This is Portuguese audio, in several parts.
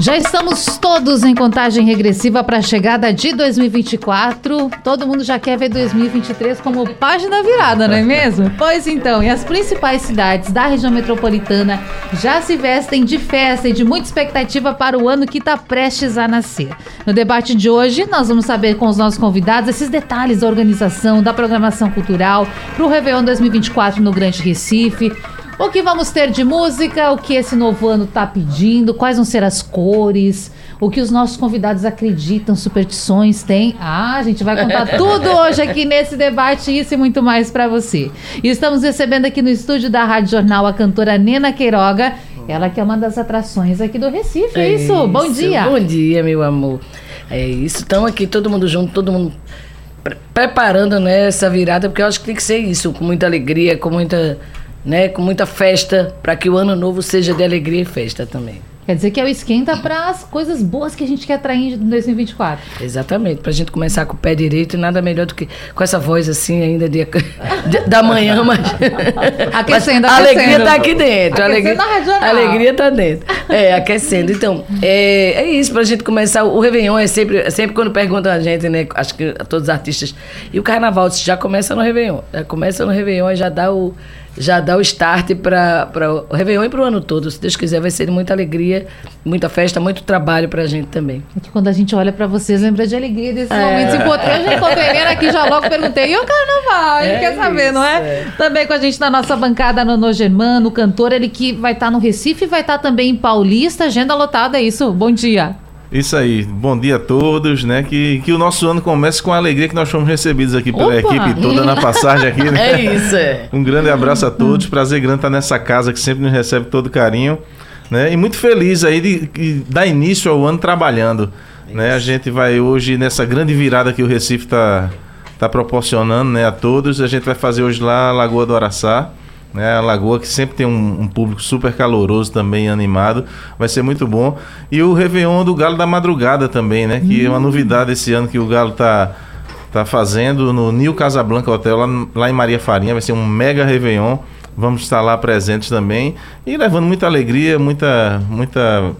já estamos todos em contagem regressiva para a chegada de 2024. Todo mundo já quer ver 2023 como página virada, não é mesmo? Pois então, e as principais cidades da região metropolitana já se vestem de festa e de muita expectativa para o ano que está prestes a nascer. No debate de hoje, nós vamos saber com os nossos convidados esses detalhes da organização, da programação cultural para o Réveillon 2024 no Grande Recife. O que vamos ter de música? O que esse novo ano está pedindo? Quais vão ser as cores? O que os nossos convidados acreditam, superstições têm? Ah, a gente vai contar tudo hoje aqui nesse debate, isso e muito mais para você. E estamos recebendo aqui no estúdio da Rádio Jornal a cantora Nena Queiroga. Ela que é uma das atrações aqui do Recife, é, é isso? isso? Bom dia. Bom dia, meu amor. É isso, estamos aqui todo mundo junto, todo mundo pre preparando né, essa virada, porque eu acho que tem que ser isso, com muita alegria, com muita né, com muita festa, para que o ano novo seja de alegria e festa também. Quer dizer que é o esquenta para as coisas boas que a gente quer atrair em 2024. Exatamente, para a gente começar com o pé direito e nada melhor do que com essa voz assim ainda de, de da manhã, mas, aquecendo, mas a alegria está aqui dentro. Aquecendo a alegria, a alegria está dentro. É, aquecendo. Então, é, é isso, para a gente começar. O Réveillon é sempre, é sempre quando perguntam a gente, né? Acho que a todos os artistas. E o carnaval já começa no Réveillon. Já começa no Réveillon e já dá o já dá o start para o Réveillon e para o ano todo. Se Deus quiser, vai ser muita alegria, muita festa, muito trabalho para a gente também. É que quando a gente olha para vocês, lembra de alegria desses é. momentos importantes. Eu já encontrei aqui, já logo perguntei, e o carnaval? É quer saber, isso, não é? é? Também com a gente na nossa bancada, Nono Germano, o cantor, ele que vai estar tá no Recife e vai estar tá também em Paulista, agenda lotada, é isso? Bom dia. Isso aí, bom dia a todos, né? Que, que o nosso ano comece com a alegria que nós fomos recebidos aqui pela Opa! equipe toda na passagem aqui, né? É isso, é. Um grande abraço a todos, prazer grande estar nessa casa que sempre nos recebe todo carinho, né? E muito feliz aí de, de dar início ao ano trabalhando, né? A gente vai hoje nessa grande virada que o Recife está tá proporcionando, né? A todos, a gente vai fazer hoje lá a Lagoa do Araçá, né? A Lagoa que sempre tem um, um, público super caloroso também, animado, vai ser muito bom. E o Réveillon do Galo da Madrugada também, né? Que hum. é uma hum. novidade esse ano que o Galo tá, tá fazendo no New Casablanca Hotel, lá, lá em Maria Farinha, vai ser um mega Réveillon. Vamos estar lá presentes também e levando muita alegria, muita, muita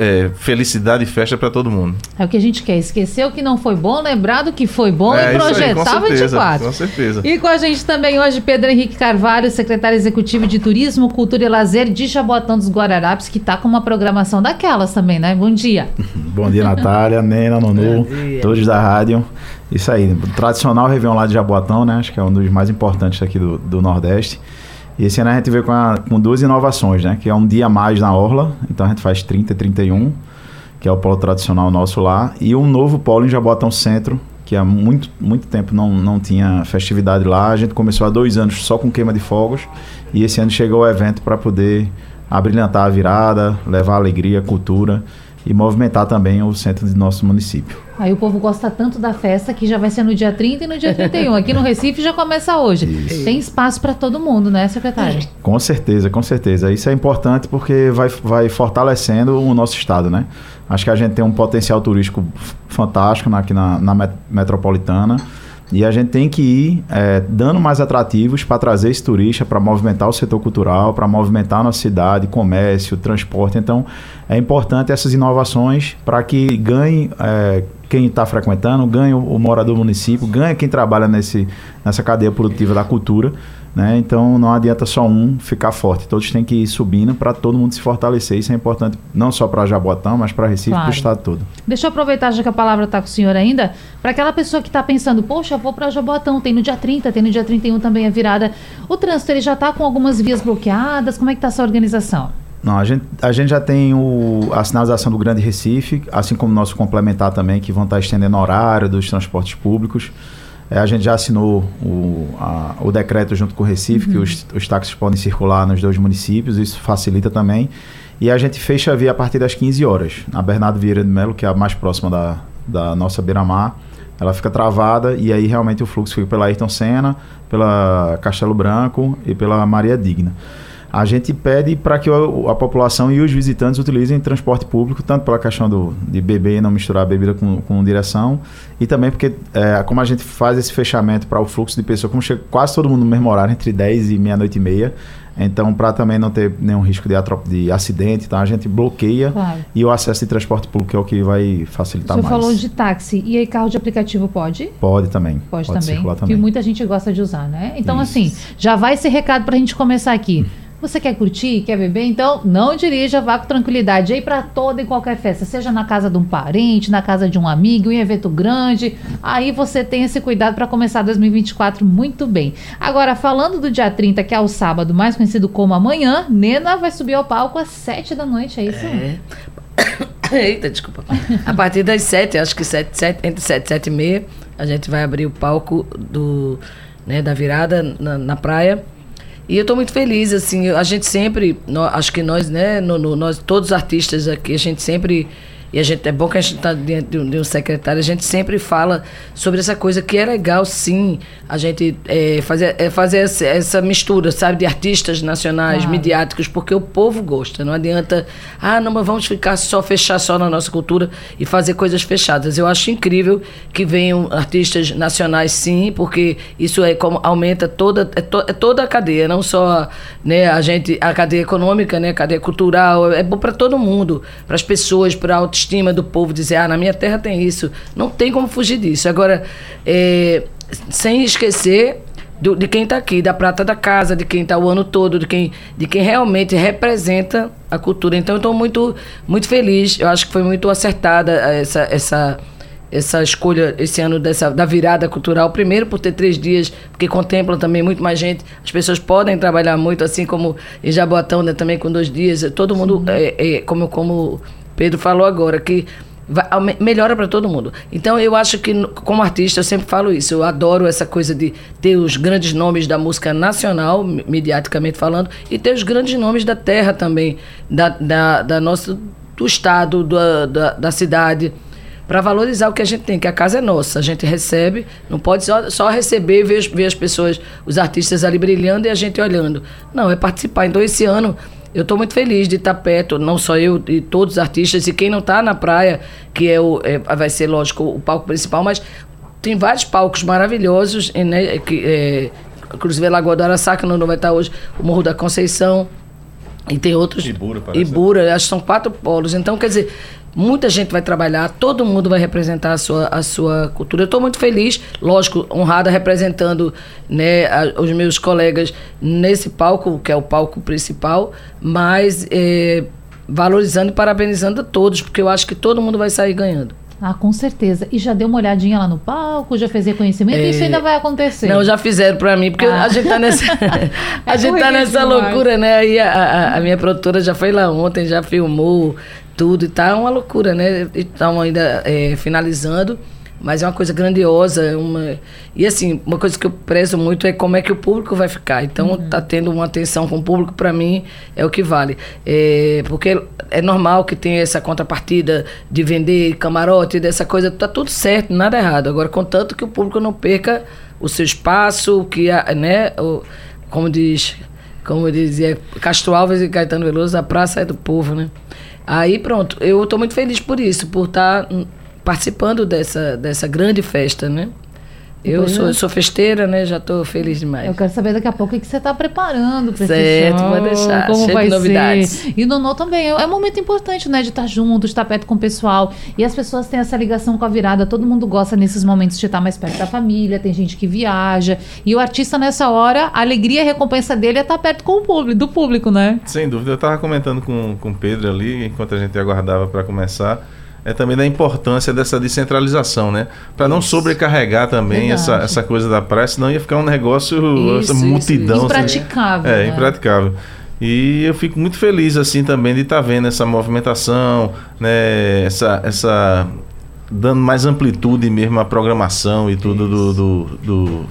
é, felicidade e festa para todo mundo. É o que a gente quer, esquecer o que não foi bom, lembrar do que foi bom é, e projetar aí, 24. Com certeza. E com a gente também hoje Pedro Henrique Carvalho, secretário executivo de Turismo, Cultura e Lazer de Jabotão dos Guararapes, que está com uma programação daquelas também, né? Bom dia. bom dia, Natália, Nena, Nonu, todos da rádio. Isso aí, tradicional Réveillon lá de Jabotão, né? Acho que é um dos mais importantes aqui do, do Nordeste. E esse ano a gente veio com, a, com duas inovações, né? Que é um dia a mais na Orla, então a gente faz 30 e 31, que é o polo tradicional nosso lá, e um novo polo em Jabotão Centro, que há muito, muito tempo não, não tinha festividade lá. A gente começou há dois anos só com queima de fogos, e esse ano chegou o evento para poder abrilhantar a virada, levar alegria, cultura e movimentar também o centro do nosso município. Aí o povo gosta tanto da festa que já vai ser no dia 30 e no dia 31. Aqui no Recife já começa hoje. Isso. Tem espaço para todo mundo, né, secretário? Com certeza, com certeza. Isso é importante porque vai, vai fortalecendo o nosso estado, né? Acho que a gente tem um potencial turístico fantástico aqui na, na metropolitana. E a gente tem que ir é, dando mais atrativos para trazer esse turista, para movimentar o setor cultural, para movimentar a nossa cidade, comércio, transporte. Então, é importante essas inovações para que ganhe é, quem está frequentando, ganhe o, morador do município, ganhe quem trabalha nesse, nessa cadeia produtiva da cultura. Né? Então não adianta só um ficar forte, todos têm que ir subindo para todo mundo se fortalecer. Isso é importante não só para Jabotão, mas para Recife e claro. para o estado todo. Deixa eu aproveitar, já que a palavra está com o senhor ainda, para aquela pessoa que está pensando, poxa, vou para Jabotão, tem no dia 30, tem no dia 31 também a virada. O trânsito ele já está com algumas vias bloqueadas, como é que está essa organização? Não, a gente, a gente já tem o, a sinalização do Grande Recife, assim como o nosso complementar também, que vão estar tá estendendo horário dos transportes públicos. É, a gente já assinou o, a, o decreto junto com o Recife, uhum. que os, os táxis podem circular nos dois municípios, isso facilita também. E a gente fecha a via a partir das 15 horas. A Bernardo Vieira de Melo, que é a mais próxima da, da nossa beira-mar, ela fica travada e aí realmente o fluxo fica pela Ayrton Senna, pela Castelo Branco e pela Maria Digna. A gente pede para que a, população e os visitantes utilizem transporte público, tanto pela questão do, de beber e não misturar a bebida com, com direção, e também porque, é, como a gente faz esse fechamento para o fluxo de pessoas, como chega quase todo mundo no mesmo horário, entre 10 e meia-noite e meia, então, para também não ter nenhum risco de, de acidente, então a gente bloqueia claro. e o acesso de transporte público é o que vai facilitar mais. Você falou de táxi. E aí, carro de aplicativo pode? Pode também. Pode, pode também. também. Que muita gente gosta de usar, né? Então, Isso. assim, já vai esse recado para a gente começar aqui. Você quer curtir, quer beber? Então não dirija, vá com tranquilidade aí para toda e qualquer festa, seja na casa de um parente, na casa de um amigo, em evento grande. Aí você tem esse cuidado para começar 2024 muito bem. Agora, falando do dia 30, que é o sábado, mais conhecido como amanhã, Nena vai subir ao palco às 7 da noite, é isso? É. Eita, desculpa. A partir das 7, acho que 7, 7, entre 7 e 7 e meia, a gente vai abrir o palco do, né, da virada na, na praia. E eu estou muito feliz, assim, a gente sempre, nós, acho que nós, né, no, no, nós, todos os artistas aqui, a gente sempre e a gente é bom que a gente está diante de um, secretário, a gente sempre fala sobre essa coisa que é legal, sim, a gente é, fazer, é fazer essa, essa, mistura, sabe, de artistas nacionais, midiáticos, porque o povo gosta. Não adianta, ah, não, mas vamos ficar só, fechar só na nossa cultura e fazer coisas fechadas. Eu acho incrível que venham artistas nacionais, sim, porque isso é como aumenta toda, é, to, é toda a cadeia, não só né, a gente, a cadeia econômica, né, a cadeia cultural, é bom para todo mundo, para as pessoas, para a autoestima do povo, dizer, ah, na minha terra tem isso. Não tem como fugir disso. Agora, é, sem esquecer do, de quem está aqui, da prata da casa, de quem está o ano todo, de quem, de quem realmente representa a cultura. Então, eu estou muito, muito feliz. Eu acho que foi muito acertada essa, essa, essa escolha esse ano dessa, da virada cultural. Primeiro, por ter três dias, porque contemplam também muito mais gente. As pessoas podem trabalhar muito, assim como em Jaboatão, né, também com dois dias. Todo mundo, é, é, como, como Pedro falou agora, que vai, melhora para todo mundo. Então eu acho que como artista eu sempre falo isso, eu adoro essa coisa de ter os grandes nomes da música nacional, mediaticamente falando, e ter os grandes nomes da terra também, da, da, da nossa, do estado, da, da, da cidade para valorizar o que a gente tem, que a casa é nossa, a gente recebe, não pode só, só receber e ver, ver as pessoas, os artistas ali brilhando e a gente olhando. Não, é participar. Então, esse ano, eu estou muito feliz de estar perto, não só eu e todos os artistas, e quem não está na praia, que é o, é, vai ser, lógico, o palco principal, mas tem vários palcos maravilhosos, né, que, é, inclusive Lagoa do Araçá, que não vai estar hoje, o Morro da Conceição, e tem outros. Ibura, parece. Ibura, acho que são quatro polos. Então, quer dizer, Muita gente vai trabalhar, todo mundo vai representar a sua, a sua cultura. Eu estou muito feliz, lógico, honrada representando né, a, os meus colegas nesse palco, que é o palco principal, mas é, valorizando e parabenizando a todos, porque eu acho que todo mundo vai sair ganhando. Ah, com certeza. E já deu uma olhadinha lá no palco, já fez reconhecimento? É... Isso ainda vai acontecer? Não, já fizeram para mim, porque ah. a gente tá nessa, a é gente tá nessa loucura, né? Aí a, a, a minha produtora já foi lá ontem, já filmou, tudo e tá uma loucura, né? Estão ainda é, finalizando, mas é uma coisa grandiosa. Uma... E assim, uma coisa que eu prezo muito é como é que o público vai ficar. Então, uhum. tá tendo uma atenção com o público, para mim, é o que vale. É, porque é normal que tenha essa contrapartida de vender camarote, dessa coisa, tá tudo certo, nada errado. Agora, contanto que o público não perca o seu espaço, que, né, o, como diz como dizia Castro Alves e Caetano Veloso, a praça é do povo, né? Aí pronto, eu estou muito feliz por isso, por estar tá participando dessa, dessa grande festa, né? Eu sou, eu sou festeira, né? Já estou feliz demais. Eu quero saber daqui a pouco o que você está preparando para esse show. Pode deixar. Como vai novidades. ser. E o Nonô também. É, é um momento importante, né? De estar junto, de estar perto com o pessoal. E as pessoas têm essa ligação com a virada. Todo mundo gosta nesses momentos de estar mais perto da família. Tem gente que viaja. E o artista, nessa hora, a alegria e a recompensa dele é estar perto com o público, do público, né? Sem dúvida. Eu estava comentando com, com o Pedro ali, enquanto a gente aguardava para começar é também da importância dessa descentralização, né? Para não sobrecarregar também essa, essa coisa da praia, senão ia ficar um negócio, isso, essa multidão. Isso, isso. Impraticável. Assim, é, né? impraticável. E eu fico muito feliz assim também de estar tá vendo essa movimentação, né? Essa, essa dando mais amplitude mesmo à programação e tudo do, do, do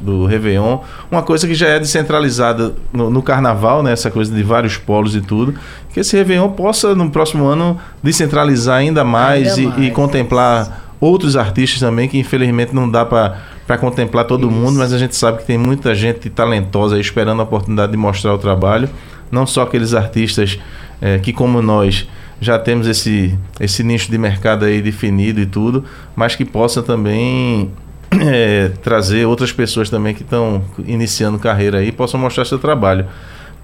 do Réveillon, uma coisa que já é descentralizada no, no, carnaval, né? Essa coisa de vários polos e tudo, que esse Réveillon possa no próximo ano descentralizar ainda mais, ainda e, mais. e, contemplar outros artistas também, que infelizmente não dá para contemplar todo Isso. mundo, mas a gente sabe que tem muita gente talentosa esperando a oportunidade de mostrar o trabalho. não só aqueles artistas é, que, como nós, já temos esse, esse nicho de mercado aí definido e tudo, mas que possa também é, trazer outras pessoas também que estão iniciando carreira aí possam mostrar seu trabalho.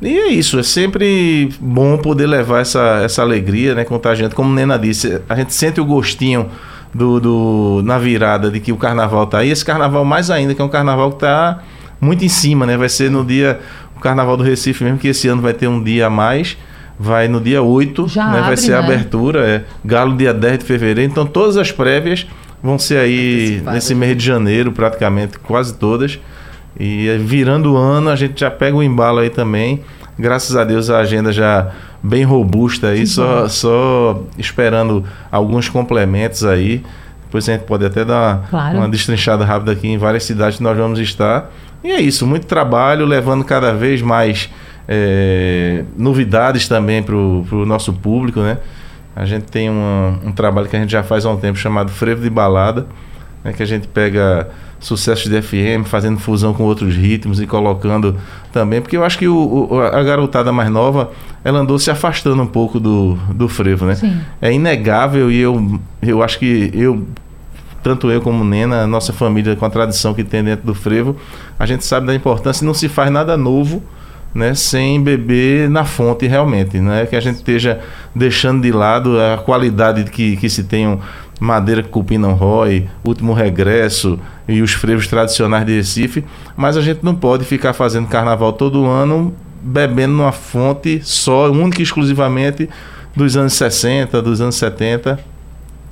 E é isso, é sempre bom poder levar essa, essa alegria, né, contagiante. Como Nena disse, a gente sente o gostinho do, do, na virada de que o carnaval tá aí. Esse carnaval mais ainda, que é um carnaval que tá muito em cima, né? Vai ser no dia, o carnaval do Recife mesmo, que esse ano vai ter um dia a mais. Vai no dia 8, Já né? Abre, vai ser né? a abertura, é Galo dia 10 de fevereiro. Então todas as prévias vão ser aí nesse mês de janeiro, praticamente, quase todas. E virando o ano, a gente já pega o embalo aí também. Graças a Deus a agenda já bem robusta aí, só, só esperando alguns complementos aí. Depois a gente pode até dar uma, claro. uma destrinchada rápida aqui em várias cidades que nós vamos estar. E é isso, muito trabalho, levando cada vez mais é, novidades também para o nosso público, né? A gente tem uma, um trabalho que a gente já faz há um tempo chamado Frevo de Balada, né, que a gente pega sucessos de FM, fazendo fusão com outros ritmos e colocando também, porque eu acho que o, o, a garotada mais nova, ela andou se afastando um pouco do, do frevo, né? Sim. É inegável e eu, eu acho que eu, tanto eu como Nena, nossa família com a tradição que tem dentro do frevo, a gente sabe da importância e não se faz nada novo né, sem beber na fonte realmente, né, que a gente esteja deixando de lado a qualidade que, que se tenham madeira que cupim não rói, último regresso e os frevos tradicionais de Recife, mas a gente não pode ficar fazendo carnaval todo ano bebendo numa fonte só, única e exclusivamente dos anos 60, dos anos 70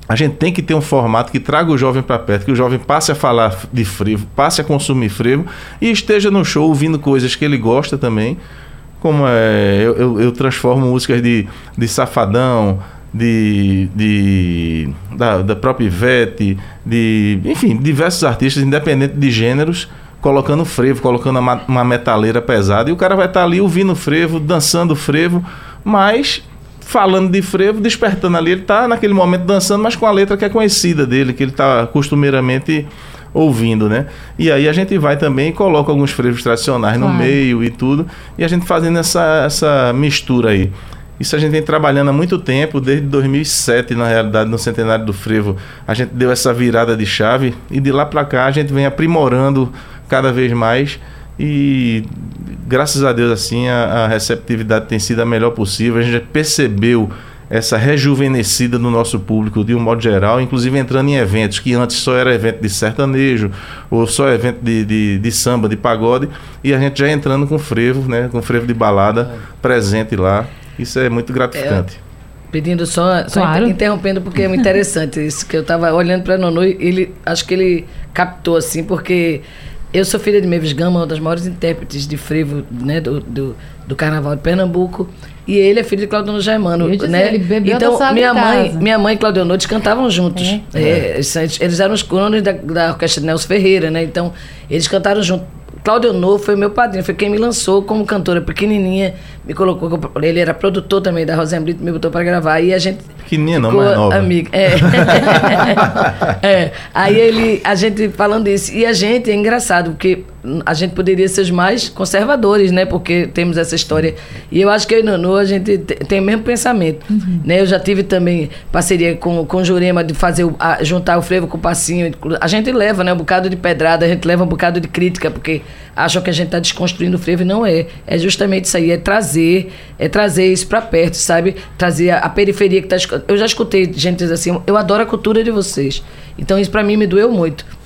a gente tem que ter um formato que traga o jovem para perto, que o jovem passe a falar de frevo, passe a consumir frevo e esteja no show ouvindo coisas que ele gosta também. Como é, eu, eu, eu transformo músicas de, de Safadão, de, de da, da própria Ivete, de, enfim, diversos artistas, independente de gêneros, colocando frevo, colocando uma, uma metaleira pesada. E o cara vai estar tá ali ouvindo frevo, dançando frevo, mas falando de frevo, despertando ali. Ele está naquele momento dançando, mas com a letra que é conhecida dele, que ele está costumeiramente ouvindo, né? E aí a gente vai também e coloca alguns frevos tradicionais claro. no meio e tudo, e a gente fazendo essa, essa mistura aí. Isso a gente vem trabalhando há muito tempo, desde 2007, na realidade, no centenário do frevo, a gente deu essa virada de chave e de lá para cá a gente vem aprimorando cada vez mais e graças a Deus assim a, a, receptividade tem sido a melhor possível. A gente já percebeu essa rejuvenescida no nosso público de um modo geral, inclusive entrando em eventos que antes só era evento de sertanejo ou só evento de, de, de samba, de pagode, e a gente já entrando com frevo, né, com frevo de balada presente lá. Isso é muito gratificante. É pedindo só, só claro. interrompendo porque é muito interessante isso que eu estava olhando para Nono ele acho que ele captou assim porque eu sou filha de Mavis Gama, uma das maiores intérpretes de frevo né, do, do, do Carnaval de Pernambuco. E ele é filho de Claudiono Germano, né? Ele bebeu então, minha mãe, minha mãe e Claudiono cantavam juntos. É. É, eles eram os crones da, da orquestra de Nelson Ferreira, né? Então, eles cantaram juntos. Cláudio Honor foi meu padrinho, foi quem me lançou como cantora pequenininha, me colocou, ele era produtor também da Rosinha Brito, me botou para gravar e a gente pequenininha não, mais nova. Amiga, é. é. Aí ele, a gente falando isso, e a gente é engraçado porque a gente poderia ser os mais conservadores, né? Porque temos essa história. E eu acho que eu e a gente tem o mesmo pensamento. Uhum. Né? Eu já tive também parceria com, com o Jurema de fazer o, a, juntar o frevo com o passinho. A gente leva, né? Um bocado de pedrada, a gente leva um bocado de crítica, porque acham que a gente está desconstruindo o frevo e não é. É justamente isso aí, é trazer, é trazer isso para perto, sabe? Trazer a, a periferia que está. Eu já escutei gente dizer assim, eu adoro a cultura de vocês. Então isso para mim me doeu muito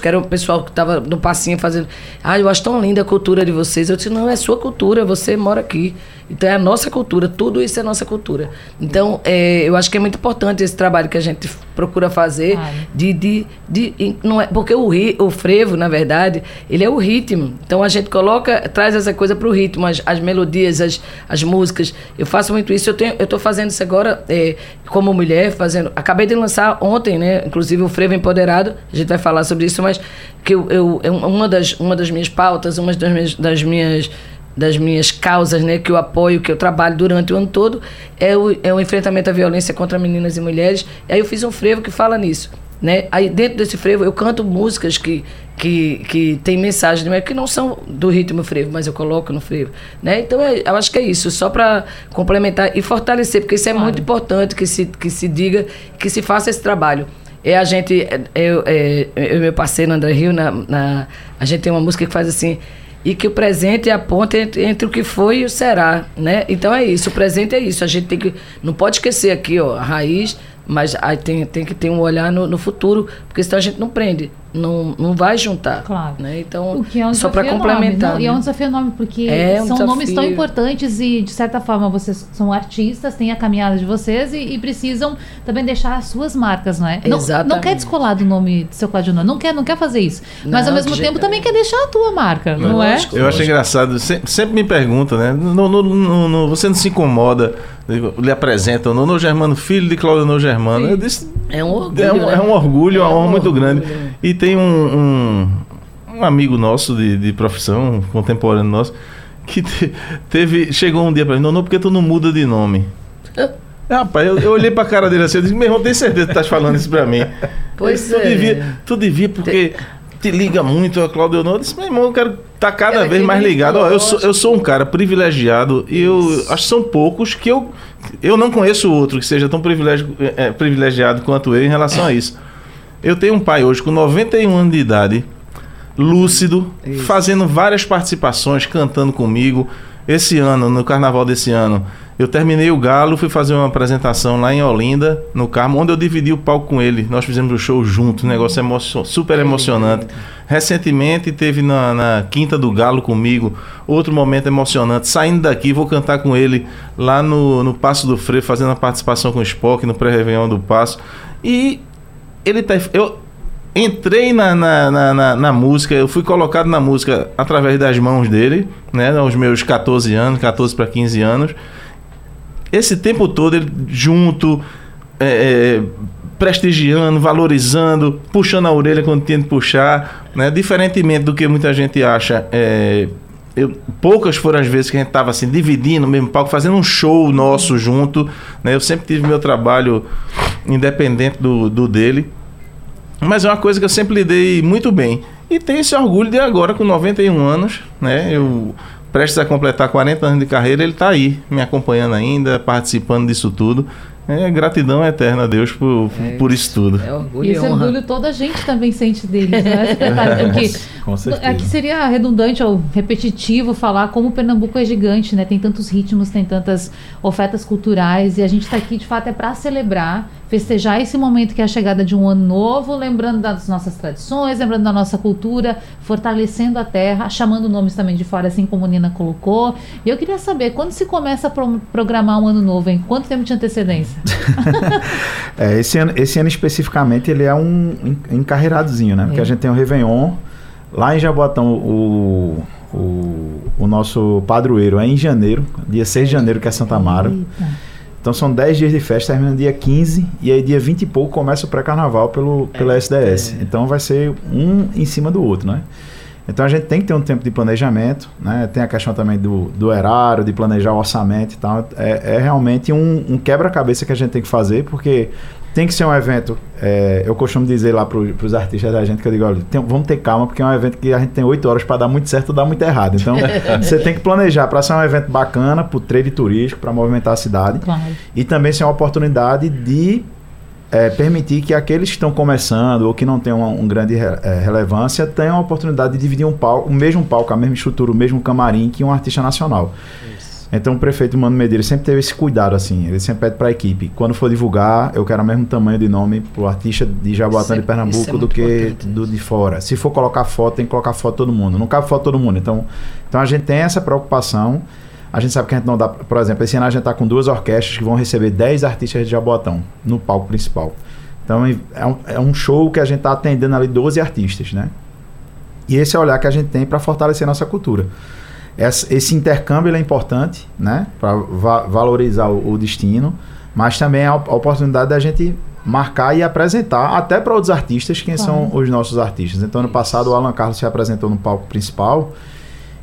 que era o pessoal que estava no passinho fazendo. Ah, eu acho tão linda a cultura de vocês. Eu disse, não, é sua cultura, você mora aqui. Então é a nossa cultura, tudo isso é nossa cultura. Então, é, eu acho que é muito importante esse trabalho que a gente procura fazer de, de, de, não é porque o, ri, o frevo, na verdade, ele é o ritmo. Então a gente coloca, traz essa coisa para o ritmo, as, as melodias, as, as músicas. Eu faço muito isso. Eu tenho, eu estou fazendo isso agora é, como mulher, fazendo. Acabei de lançar ontem, né? Inclusive o frevo empoderado. A gente vai falar sobre isso, mas que eu, eu é uma das uma das minhas pautas, uma das minhas, das minhas das minhas causas, né, que eu apoio, que eu trabalho durante o ano todo, é o, é o enfrentamento à violência contra meninas e mulheres. E aí eu fiz um frevo que fala nisso. né? Aí dentro desse frevo eu canto músicas que que, que tem mensagem né? que não são do ritmo frevo, mas eu coloco no frevo, né? Então é, eu acho que é isso, só para complementar e fortalecer, porque isso é claro. muito importante que se que se diga, que se faça esse trabalho. É a gente, é, eu, é, eu e meu parceiro André Rio, na, na, a gente tem uma música que faz assim, e que o presente é a entre, entre, o que foi e o será, né? Então é isso, o presente é isso. A gente tem que não pode esquecer aqui, ó, a raiz, mas aí tem, tem que ter um olhar no, no futuro, porque senão a gente não prende não, não vai juntar. Claro. Né? Então, é um só para complementar. Né? E é um desafio enorme, porque é um são desafio. nomes tão importantes e, de certa forma, vocês são artistas, têm a caminhada de vocês e, e precisam também deixar as suas marcas, não é? Exatamente. Não, não quer descolar do nome do seu Claudio não quer, não quer fazer isso. Não, mas, ao mesmo tempo, também quer deixar a tua marca, não, não é? Eu acho engraçado, sempre, sempre me perguntam, né? No, no, no, você não se incomoda lhe apresentam Nono Germano, filho de Cláudio Nono Germano. Eu disse, é um orgulho. É um, né? é um orgulho, é uma honra um muito grande. E tem um, um, um amigo nosso de, de, profissão, contemporâneo nosso, que te, teve. Chegou um dia para mim, Nono, por que tu não muda de nome? É, rapaz, eu, eu olhei pra cara dele assim, eu disse, meu irmão, tem certeza que tu estás falando isso pra mim? Pois tu é. Devia, tu devia, porque te liga muito a Cláudio Honor. Eu disse, meu irmão, eu quero estar tá cada vez mais ligado. Ó, eu, sou, eu sou um cara privilegiado e eu acho que são poucos que eu. Eu não conheço outro que seja tão privilegi, é, privilegiado quanto eu em relação a isso. Eu tenho um pai hoje com 91 anos de idade, lúcido, isso. fazendo várias participações, cantando comigo. Esse ano, no carnaval desse ano, eu terminei o Galo, fui fazer uma apresentação lá em Olinda, no Carmo, onde eu dividi o palco com ele. Nós fizemos o show junto, um negócio emo super emocionante. Recentemente teve na, na, Quinta do Galo comigo, outro momento emocionante. Saindo daqui, vou cantar com ele lá no, no Passo do Freio, fazendo a participação com o Spock no pré-revenhão do Passo. E ele tá. Eu, entrei na, na, na, na, música, eu fui colocado na música através das mãos dele, né, aos meus 14 anos, 14 para 15 anos esse tempo todo ele junto, é, é, prestigiando, valorizando, puxando a orelha quando tinha de puxar, né? Diferentemente do que muita gente acha, é, eu, poucas foram as vezes que a gente estava assim, dividindo o mesmo palco, fazendo um show nosso junto. Né? Eu sempre tive meu trabalho independente do, do dele. Mas é uma coisa que eu sempre lidei muito bem. E tenho esse orgulho de agora, com 91 anos, né? Eu prestes a completar 40 anos de carreira, ele está aí, me acompanhando ainda, participando disso tudo. É gratidão eterna a Deus por, é, por isso tudo. É orgulho e esse honra. orgulho toda a gente também sente deles, né, secretário? Porque Com certeza. aqui seria redundante ou repetitivo falar como o Pernambuco é gigante, né? Tem tantos ritmos, tem tantas ofertas culturais e a gente está aqui de fato é para celebrar festejar esse momento que é a chegada de um ano novo, lembrando das nossas tradições, lembrando da nossa cultura, fortalecendo a terra, chamando nomes também de fora, assim como a Nina colocou. E eu queria saber, quando se começa a pro programar um ano novo, em quanto tempo de antecedência? é, esse, ano, esse ano especificamente ele é um encarreiradozinho, né? Porque é. a gente tem o Réveillon, lá em Jaboatão o, o, o nosso padroeiro é em janeiro, dia 6 de janeiro, que é Santa Mara. Eita. Então são 10 dias de festa, termina dia 15 e aí dia 20 e pouco começa o pré-carnaval pelo, pela é, SDS. É. Então vai ser um em cima do outro, né? Então a gente tem que ter um tempo de planejamento, né? Tem a questão também do, do erário, de planejar o orçamento e tal. É, é realmente um, um quebra-cabeça que a gente tem que fazer, porque tem que ser um evento. É, eu costumo dizer lá para os artistas da gente que eu digo, olha, tem, vamos ter calma, porque é um evento que a gente tem oito horas para dar muito certo ou dar muito errado. Então, você tem que planejar para ser um evento bacana, para o trade turístico, para movimentar a cidade. Claro. E também ser uma oportunidade de é, permitir que aqueles que estão começando ou que não têm uma, uma grande re, é, relevância tenham a oportunidade de dividir um palco, o mesmo palco, a mesma estrutura, o mesmo camarim que um artista nacional. Então o prefeito Mano Medeiros sempre teve esse cuidado, assim. Ele sempre pede para a equipe, quando for divulgar, eu quero o mesmo tamanho de nome pro artista de Jaboatão de Pernambuco é do que do de fora. Se for colocar foto, tem que colocar foto todo mundo. Não cabe foto todo mundo. Então, então a gente tem essa preocupação. A gente sabe que a gente não dá. Por exemplo, esse ano a gente está com duas orquestras que vão receber 10 artistas de Jaboatão no palco principal. Então é um, é um show que a gente está atendendo ali 12 artistas, né? E esse é o olhar que a gente tem para fortalecer nossa cultura esse intercâmbio é importante, né, para va valorizar o, o, destino, mas também a, a oportunidade da gente marcar e apresentar até para outros artistas quem são os nossos artistas. Então, ano passado o Alan Carlos se apresentou no palco principal.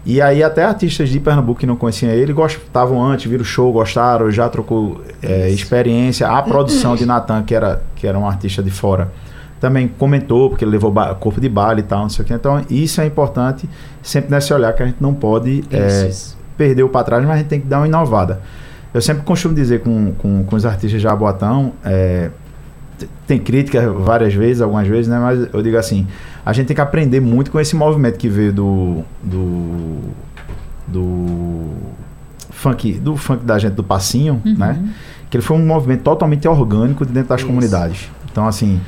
E aí até artistas de Pernambuco que não conheciam ele gostavam antes, viram o show, gostaram, já trocou é, experiência. A produção de Natan, que era, que era um artista de fora, também comentou, porque ele levou corpo de baile e tal, não sei o que. Então, isso é importante, sempre nesse olhar que a gente não pode é, perder o para trás, mas a gente tem que dar uma inovada. Eu sempre costumo dizer com, com, com os artistas de Aboatão, é, tem crítica várias vezes, algumas vezes, né? Mas eu digo assim, a gente tem que aprender muito com esse movimento que veio do do, do funk, do funk da gente do passinho, uhum. né? Que ele foi um movimento totalmente orgânico dentro das Isso. comunidades. Então assim,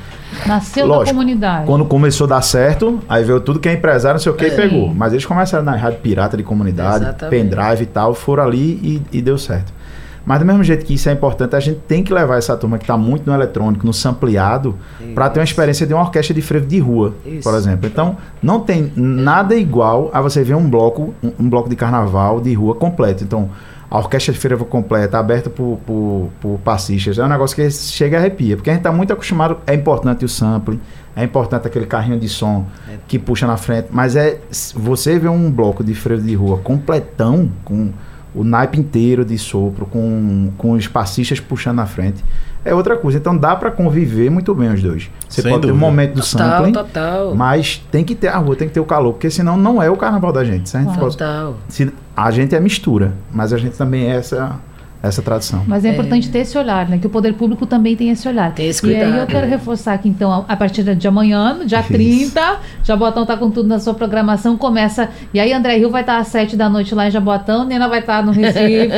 nasceu lógico, da comunidade. Quando começou a dar certo, aí veio tudo que é empresário, não sei o que, é. pegou. Mas eles começaram na rádio pirata de comunidade, Exatamente. pendrive e tal, foram ali e, e deu certo. Mas do mesmo jeito que isso é importante, a gente tem que levar essa turma que está muito no eletrônico, no sampleado, para ter uma experiência de uma orquestra de frevo de rua, isso. por exemplo. Então, não tem nada igual a você ver um bloco, um, um bloco de carnaval de rua completo. Então, a orquestra de frevo completa, aberta por, por, por passistas, é um negócio que chega a arrepia, porque a gente está muito acostumado, é importante o sample, é importante aquele carrinho de som é. que puxa na frente, mas é você ver um bloco de frevo de rua completão, com o naipe inteiro de sopro, com, com os passistas puxando na frente, é outra coisa. Então dá para conviver muito bem os dois. Você Sem pode dúvida. ter um momento do total, sampling, total. mas tem que ter a rua, tem que ter o calor, porque senão não é o carnaval da gente. Se a gente total. se, a gente é mistura, mas a gente também é essa essa tradição. Mas é, é, importante ter esse olhar, né? Que o poder público também tem esse olhar. Tem esse cuidado. E aí eu quero reforçar que então, a partir de amanhã, dia Isso. 30, Jaboatão tá com tudo na sua programação, começa. E aí André Rio vai estar às 7 da noite lá em Jaboatão, Nena vai estar no Recife.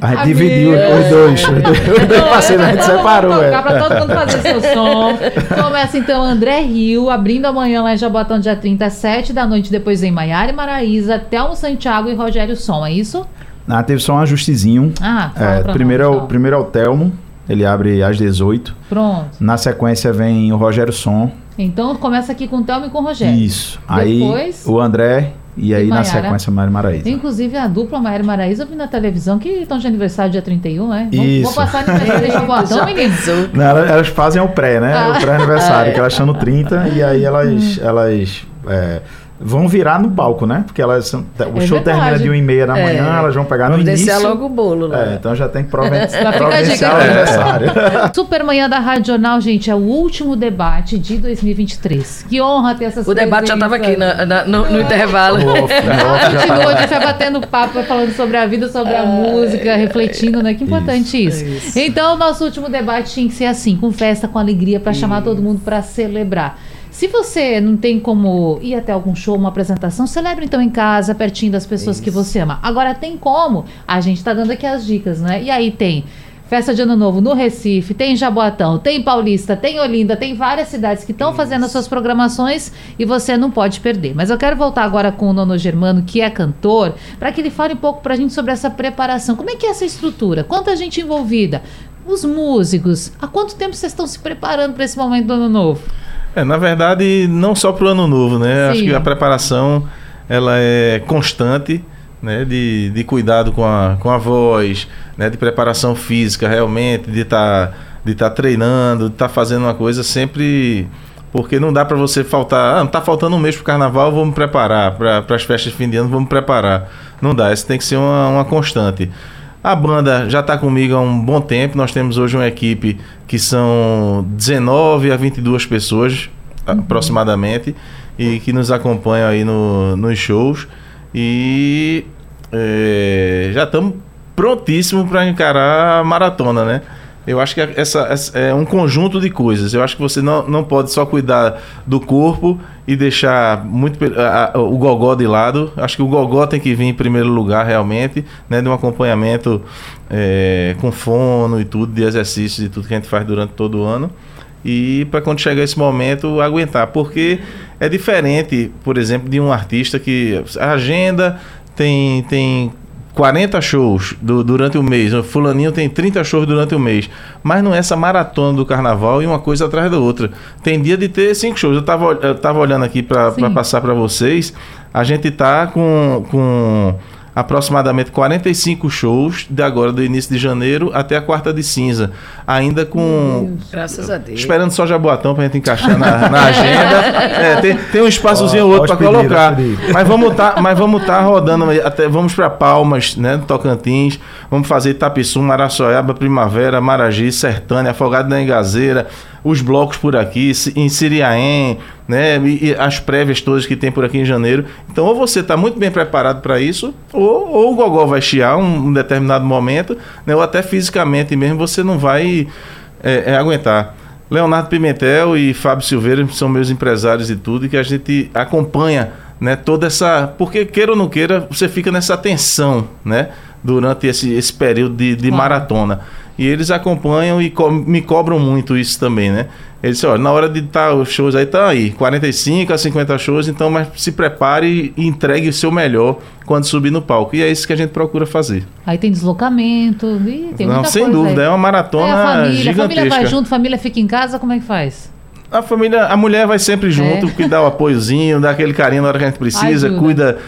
dividiu os dois. Os dois parceiros, a gente separou. Tocar é. pra todo mundo fazer seu som. Começa então André Rio, abrindo amanhã lá em Jaboatão, dia 30, às 7 da noite, depois em Maiara e Maraísa, Telmo Santiago e Rogério Som, é isso? Ah, teve só um ajustezinho. Ah, é, primeiro, é o, primeiro é o Telmo, ele abre às 18. Pronto. Na sequência vem o Rogério Som. Então começa aqui com o Telmo e com o Rogério. Isso. Depois, aí o André e aí, na sequência, Mário Maraíza. Inclusive, a dupla Mário Maraíza eu vi na televisão que estão de aniversário dia 31, né? Isso. Vou, vou passar aniversário, deixa botão, menino. Não, elas, elas, fazem o pré, né? Ah. O pré-aniversário, que elas estão no 30 e aí elas, hum. elas é, vão virar no palco, né? Porque elas são, o é show verdade. termina de 1 e meia da manhã, é. elas vão pegar Vamos no início. Vamos logo o bolo lá. É, então já tem que providenciar o aniversário. Super Manhã da Rádio Jornal, gente, é o último debate de 2023. Que honra ter essas O debate já estava aqui na, na, no, no intervalo. Continua, a gente vai batendo papo, falando sobre a vida, sobre a música, refletindo, né? Que importante isso. isso. isso. Então, o nosso último debate tinha que ser assim, com festa, com alegria, para chamar todo mundo para celebrar. Se você não tem como ir até algum show, uma apresentação, celebre então em casa, pertinho das pessoas Isso. que você ama. Agora tem como? A gente está dando aqui as dicas, né? E aí tem Festa de Ano Novo no Recife, tem Jaboatão, tem Paulista, tem Olinda, tem várias cidades que estão fazendo as suas programações e você não pode perder. Mas eu quero voltar agora com o Nono Germano, que é cantor, para que ele fale um pouco para a gente sobre essa preparação. Como é que é essa estrutura? Quanta gente envolvida? Os músicos? Há quanto tempo vocês estão se preparando para esse momento do Ano Novo? É, na verdade, não só para o ano novo, né? Sim. Acho que a preparação ela é constante, né? De, de cuidado com a, com a voz, né? De preparação física, realmente, de estar tá, de tá treinando, de estar tá fazendo uma coisa sempre porque não dá para você faltar, ah, tá faltando um mês pro carnaval, vou me preparar, para as festas de fim de ano, vou me preparar. Não dá, isso tem que ser uma, uma constante. A banda já está comigo há um bom tempo. Nós temos hoje uma equipe que são 19 a 22 pessoas uhum. aproximadamente e que nos acompanham aí no, nos shows. E é, já estamos prontíssimos para encarar a maratona, né? Eu acho que essa, essa, é um conjunto de coisas. Eu acho que você não, não pode só cuidar do corpo e deixar muito a, a, o gogó de lado. Acho que o gogó tem que vir em primeiro lugar realmente, né, de um acompanhamento é, com fono e tudo, de exercícios e tudo que a gente faz durante todo o ano. E para quando chegar esse momento aguentar, porque é diferente, por exemplo, de um artista que a agenda tem tem 40 shows do, durante o mês, o fulaninho tem 30 shows durante o mês, mas não é essa maratona do carnaval e uma coisa atrás da outra. Tem dia de ter cinco shows. Eu estava eu tava olhando aqui para passar para vocês, a gente tá com, com aproximadamente 45 shows de agora do início de janeiro até a quarta de cinza. Ainda com. Graças a Deus. Esperando só Jaboatão pra gente encaixar na, na agenda. É, tem, tem um espaçozinho ou outro para colocar. Mas vamos tá, mas vamos estar tá rodando até vamos para Palmas, né, Tocantins, vamos fazer Itapiçu, Maraçoiaba, Primavera, Maragi, Sertânia, Afogado da Engazeira, os blocos por aqui, em Siriaém, né? E, as prévias todas que tem por aqui em janeiro. Então, ou você está muito bem preparado para isso, ou, ou o gogó vai chiar um, um determinado momento, né? ou até fisicamente mesmo você não vai é, é, aguentar. Leonardo Pimentel e Fábio Silveira são meus empresários e tudo, e que a gente acompanha né, toda essa. Porque, queira ou não queira, você fica nessa tensão né, durante esse, esse período de, de maratona. E eles acompanham e co me cobram muito isso também, né? Eles disse, olha, na hora de estar tá, os shows aí, tá aí, 45 a 50 shows, então mas se prepare e entregue o seu melhor quando subir no palco. E é isso que a gente procura fazer. Aí tem deslocamento, e tem Não, sem dúvida, aí. é uma maratona é a família, gigantesca. A família vai junto, a família fica em casa, como é que faz? A família, a mulher vai sempre junto, é. que dá o apoiozinho, dá aquele carinho na hora que a gente precisa, Ajuda. cuida,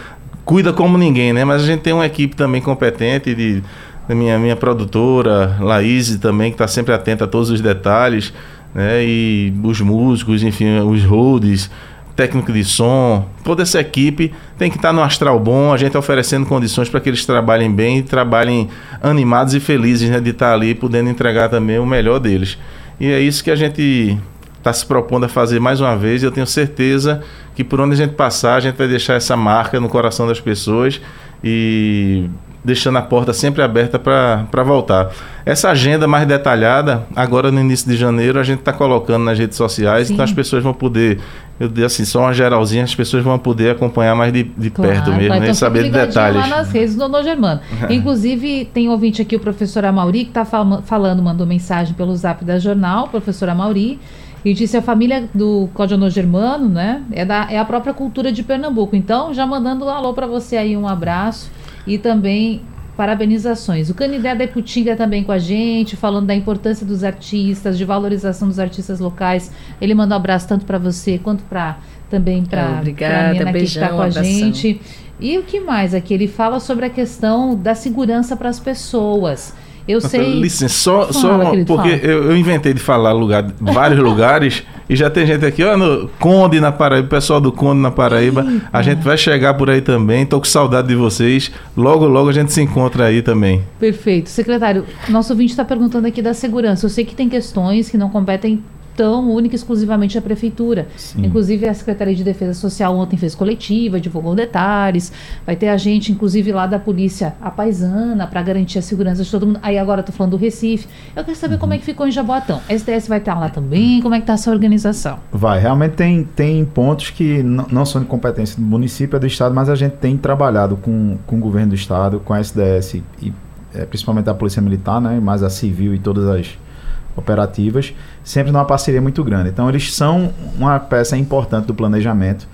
cuida como ninguém, né? Mas a gente tem uma equipe também competente de minha, minha produtora, Laís, também, que está sempre atenta a todos os detalhes, né? E os músicos, enfim, os roads, técnico de som, toda essa equipe tem que estar tá no astral bom, a gente oferecendo condições para que eles trabalhem bem e trabalhem animados e felizes né, de estar tá ali, podendo entregar também o melhor deles. E é isso que a gente está se propondo a fazer mais uma vez e eu tenho certeza que por onde a gente passar, a gente vai deixar essa marca no coração das pessoas e deixando a porta sempre aberta para voltar. Essa agenda mais detalhada, agora no início de janeiro, a gente está colocando nas redes sociais, Sim. então as pessoas vão poder, eu digo assim, só uma geralzinha, as pessoas vão poder acompanhar mais de, de claro, perto mesmo, né? saber de detalhes. lá nas redes do. Germano. Inclusive, tem ouvinte aqui, o professor Amauri, que está fal falando, mandou mensagem pelo zap da jornal, professor Amauri, e disse a família do Código Germano, né? É, da, é a própria cultura de Pernambuco. Então, já mandando um alô para você aí, um abraço e também parabenizações. O Canidé da Iputinga também com a gente, falando da importância dos artistas, de valorização dos artistas locais. Ele manda um abraço tanto para você quanto para também para a Nena que está com a gente. E o que mais aqui? Ele fala sobre a questão da segurança para as pessoas. Eu sei. Licença, só, só porque eu, eu, inventei de falar lugar, vários lugares e já tem gente aqui, ó, no Conde na Paraíba, pessoal do Conde na Paraíba. Eita. A gente vai chegar por aí também. Tô com saudade de vocês. Logo, logo a gente se encontra aí também. Perfeito. Secretário, nosso ouvinte está perguntando aqui da segurança. Eu sei que tem questões que não competem tão única e exclusivamente a prefeitura. Sim. Inclusive a Secretaria de Defesa Social ontem fez coletiva, divulgou detalhes. Vai ter a gente, inclusive lá da polícia, a paisana, para garantir a segurança de todo mundo. Aí agora estou falando do Recife. Eu quero saber uhum. como é que ficou em Jaboatão. A SDS vai estar lá também? Como é que está essa organização? Vai. Realmente tem, tem pontos que não são de competência do município, é do estado, mas a gente tem trabalhado com, com o governo do estado, com a SDS e é, principalmente a Polícia Militar, né, mais a Civil e todas as operativas, sempre numa parceria muito grande. Então, eles são uma peça importante do planejamento.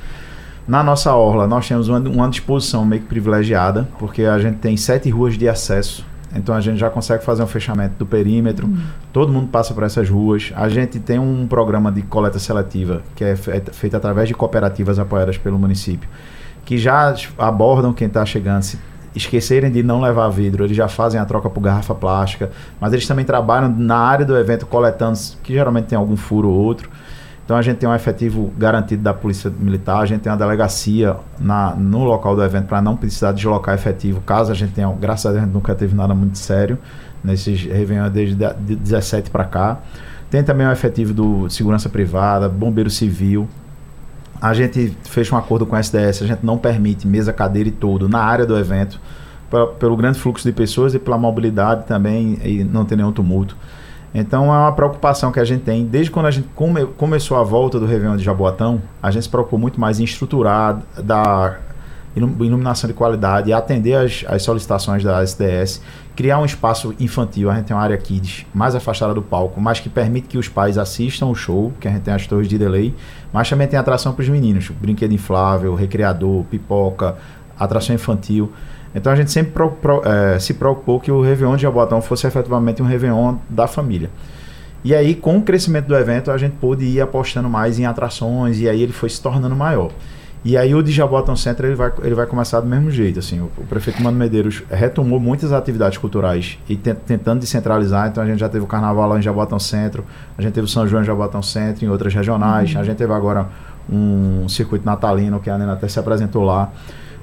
Na nossa orla, nós temos uma, uma disposição meio que privilegiada, porque a gente tem sete ruas de acesso. Então, a gente já consegue fazer um fechamento do perímetro. Uhum. Todo mundo passa por essas ruas. A gente tem um programa de coleta seletiva, que é feito através de cooperativas apoiadas pelo município, que já abordam quem está chegando, se esquecerem de não levar vidro, eles já fazem a troca por garrafa plástica, mas eles também trabalham na área do evento coletando, que geralmente tem algum furo ou outro. Então a gente tem um efetivo garantido da Polícia Militar, a gente tem uma delegacia na, no local do evento para não precisar deslocar efetivo, caso a gente tenha, graças a Deus a gente nunca teve nada muito sério nesses Réveillon desde de 17 para cá. Tem também o efetivo do segurança privada, bombeiro civil, a gente fez um acordo com a SDS, a gente não permite mesa, cadeira e todo na área do evento, pra, pelo grande fluxo de pessoas e pela mobilidade também, e não ter nenhum tumulto. Então é uma preocupação que a gente tem. Desde quando a gente come, começou a volta do Réveillon de Jaboatão, a gente se preocupou muito mais em estruturar, dar iluminação de qualidade, atender as, as solicitações da SDS, criar um espaço infantil, a gente tem uma área kids mais afastada do palco, mas que permite que os pais assistam o show, que a gente tem as torres de delay, mas também tem atração para os meninos, brinquedo inflável, recreador, pipoca, atração infantil. Então a gente sempre pro, pro, é, se preocupou que o Réveillon de Jaboatão fosse efetivamente um Réveillon da família. E aí, com o crescimento do evento, a gente pôde ir apostando mais em atrações, e aí ele foi se tornando maior. E aí o de Jaboatão Center ele vai, ele vai começar do mesmo jeito. Assim, o, o prefeito Mano Medeiros retomou muitas atividades culturais e te, tentando descentralizar. Então a gente já teve o carnaval lá em Jaboatão Centro, a gente teve o São João em Jaboatão Centro, em outras regionais. Uhum. A gente teve agora um circuito natalino que a Nena até se apresentou lá.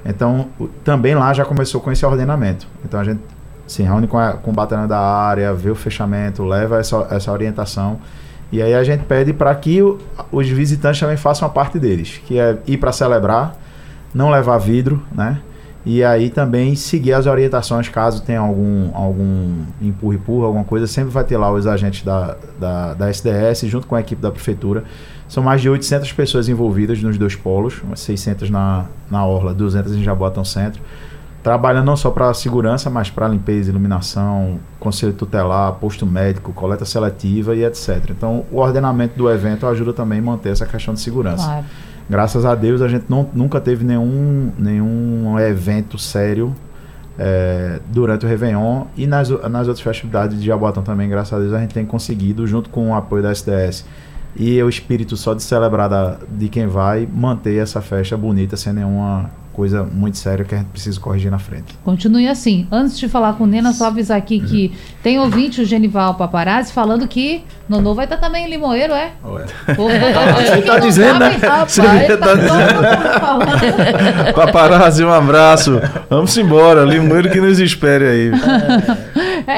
Então o, também lá já começou com esse ordenamento. Então a gente se reúne com, a, com o batalhão da área, vê o fechamento, leva essa, essa orientação E aí a gente pede para que os visitantes também façam a parte deles, que é ir para celebrar, não levar vidro, né? E aí também seguir as orientações caso tenha algum, algum empurra-empurra, alguma coisa, sempre vai ter lá os agentes da, da, da SDS junto com a equipe da prefeitura. São mais de 800 pessoas envolvidas nos dois polos, 600 na, na Orla, 200 em Jabotão Centro trabalhando não só para segurança, mas para limpeza, iluminação, conselho tutelar, posto médico, coleta seletiva e etc. Então, o ordenamento do evento ajuda também a manter essa questão de segurança. Claro. Graças a Deus, a gente não, nunca teve nenhum, nenhum evento sério é, durante o Réveillon e nas, nas outras festividades de Jaboatão também, graças a Deus, a gente tem conseguido, junto com o apoio da SDS e o espírito só de celebrar da, de quem vai, manter essa festa bonita sem nenhuma coisa muito séria que a gente precisa corrigir na frente. Continue assim. Antes de falar com o Nena, só avisar aqui uhum. que tem ouvinte, o Genival Paparazzi, falando que Nonô vai estar também em Limoeiro, é? Ué. Você está dizendo, né? Você está tá dizendo. Paparazzi, um abraço. Vamos embora. Limoeiro que nos espere aí. É